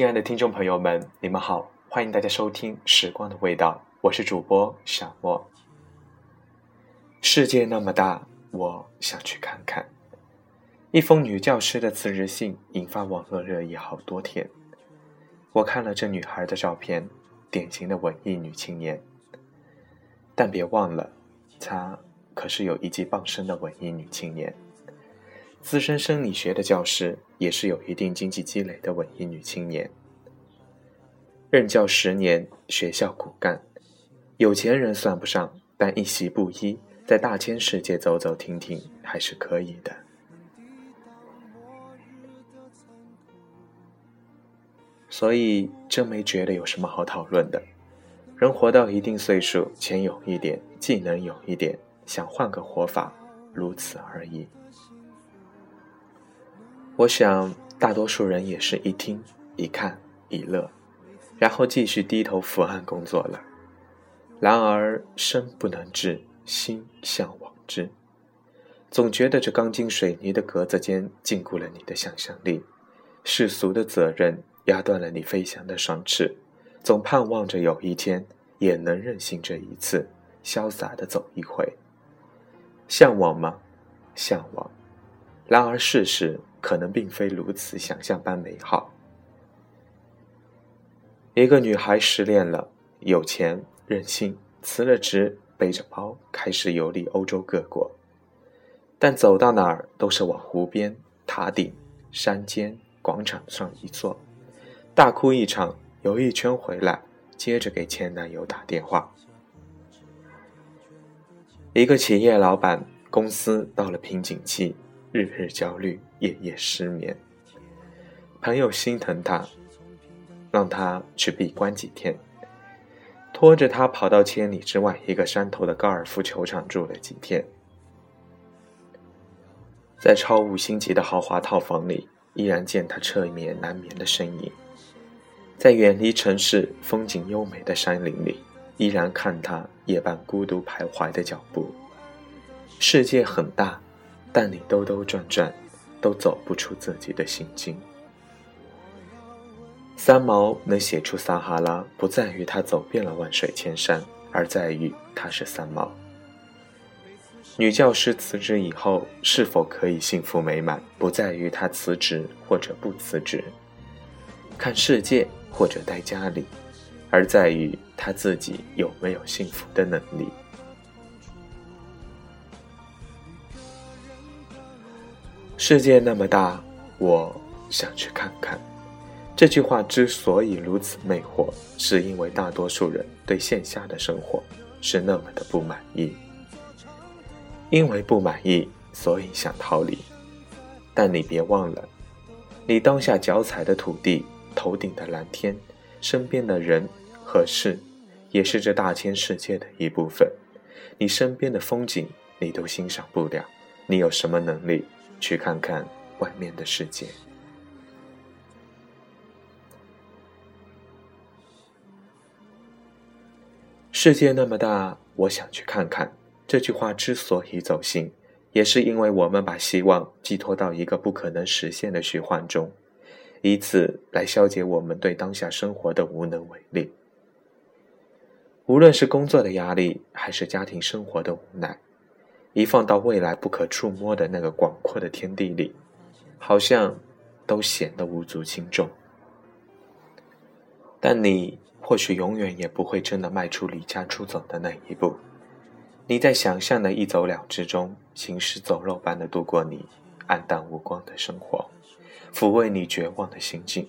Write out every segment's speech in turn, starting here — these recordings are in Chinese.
亲爱的听众朋友们，你们好，欢迎大家收听《时光的味道》，我是主播小莫。世界那么大，我想去看看。一封女教师的辞职信引发网络热议好多天。我看了这女孩的照片，典型的文艺女青年。但别忘了，她可是有一技傍身的文艺女青年。资深生理学的教师，也是有一定经济积累的文艺女青年。任教十年，学校骨干，有钱人算不上，但一袭布衣，在大千世界走走停停还是可以的。所以真没觉得有什么好讨论的。人活到一定岁数，钱有一点，技能有一点，想换个活法，如此而已。我想，大多数人也是一听、一看、一乐，然后继续低头伏案工作了。然而，身不能至，心向往之，总觉得这钢筋水泥的格子间禁锢了你的想象力，世俗的责任压断了你飞翔的双翅，总盼望着有一天也能任性这一次，潇洒的走一回。向往吗？向往。然而，事实可能并非如此想象般美好。一个女孩失恋了，有钱任性，辞了职，背着包开始游历欧洲各国，但走到哪儿都是往湖边、塔顶、山间、广场上一坐，大哭一场，游一圈回来，接着给前男友打电话。一个企业老板，公司到了瓶颈期。日日焦虑，夜夜失眠。朋友心疼他，让他去闭关几天，拖着他跑到千里之外一个山头的高尔夫球场住了几天。在超五星级的豪华套房里，依然见他彻夜难眠的身影；在远离城市、风景优美的山林里，依然看他夜半孤独徘徊的脚步。世界很大。但你兜兜转转，都走不出自己的心境。三毛能写出撒哈拉，不在于他走遍了万水千山，而在于他是三毛。女教师辞职以后是否可以幸福美满，不在于她辞职或者不辞职，看世界或者待家里，而在于她自己有没有幸福的能力。世界那么大，我想去看看。这句话之所以如此魅惑，是因为大多数人对线下的生活是那么的不满意。因为不满意，所以想逃离。但你别忘了，你当下脚踩的土地、头顶的蓝天、身边的人和事，也是这大千世界的一部分。你身边的风景，你都欣赏不了，你有什么能力？去看看外面的世界。世界那么大，我想去看看。这句话之所以走心，也是因为我们把希望寄托到一个不可能实现的虚幻中，以此来消解我们对当下生活的无能为力。无论是工作的压力，还是家庭生活的无奈。一放到未来不可触摸的那个广阔的天地里，好像都显得无足轻重。但你或许永远也不会真的迈出离家出走的那一步。你在想象的一走了之中，行尸走肉般的度过你暗淡无光的生活，抚慰你绝望的心境。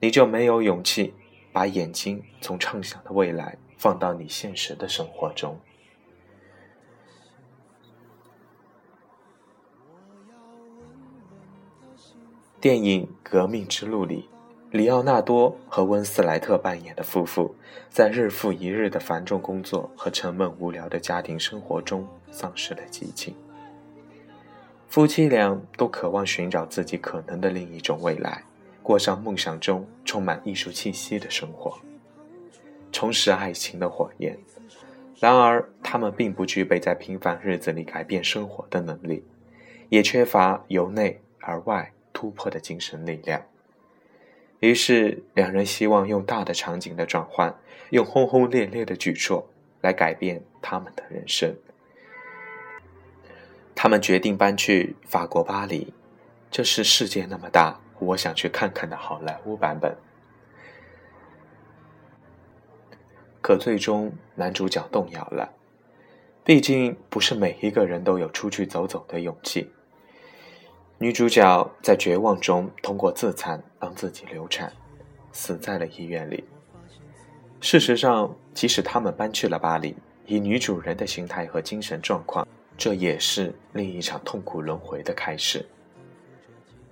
你就没有勇气把眼睛从畅想的未来放到你现实的生活中。电影《革命之路》里，里奥纳多和温斯莱特扮演的夫妇，在日复一日的繁重工作和沉闷无聊的家庭生活中，丧失了激情。夫妻俩都渴望寻找自己可能的另一种未来，过上梦想中充满艺术气息的生活，重拾爱情的火焰。然而，他们并不具备在平凡日子里改变生活的能力，也缺乏由内而外。突破的精神力量，于是两人希望用大的场景的转换，用轰轰烈烈的举措来改变他们的人生。他们决定搬去法国巴黎，这是世界那么大，我想去看看的好莱坞版本。可最终男主角动摇了，毕竟不是每一个人都有出去走走的勇气。女主角在绝望中通过自残让自己流产，死在了医院里。事实上，即使他们搬去了巴黎，以女主人的心态和精神状况，这也是另一场痛苦轮回的开始。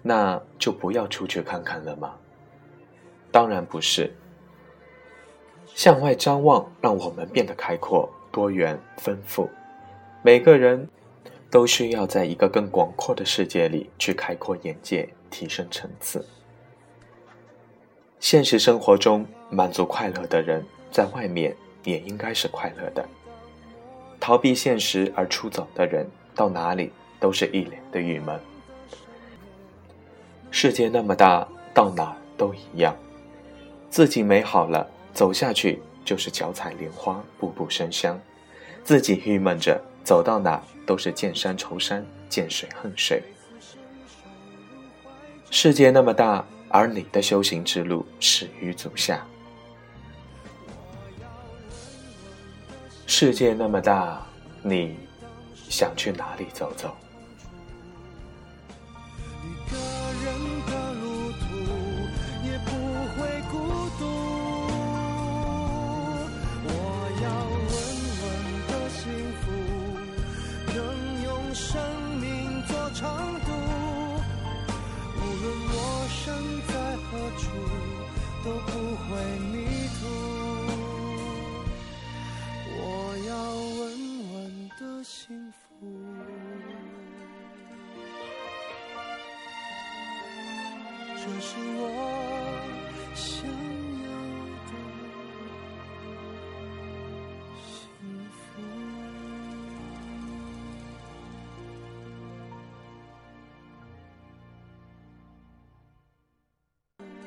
那就不要出去看看了吗？当然不是。向外张望，让我们变得开阔、多元、丰富。每个人。都需要在一个更广阔的世界里去开阔眼界、提升层次。现实生活中满足快乐的人，在外面也应该是快乐的。逃避现实而出走的人，到哪里都是一脸的郁闷。世界那么大，到哪都一样。自己美好了，走下去就是脚踩莲花，步步生香；自己郁闷着。走到哪都是见山愁山，见水恨水。世界那么大，而你的修行之路始于足下。世界那么大，你想去哪里走走？这是我想。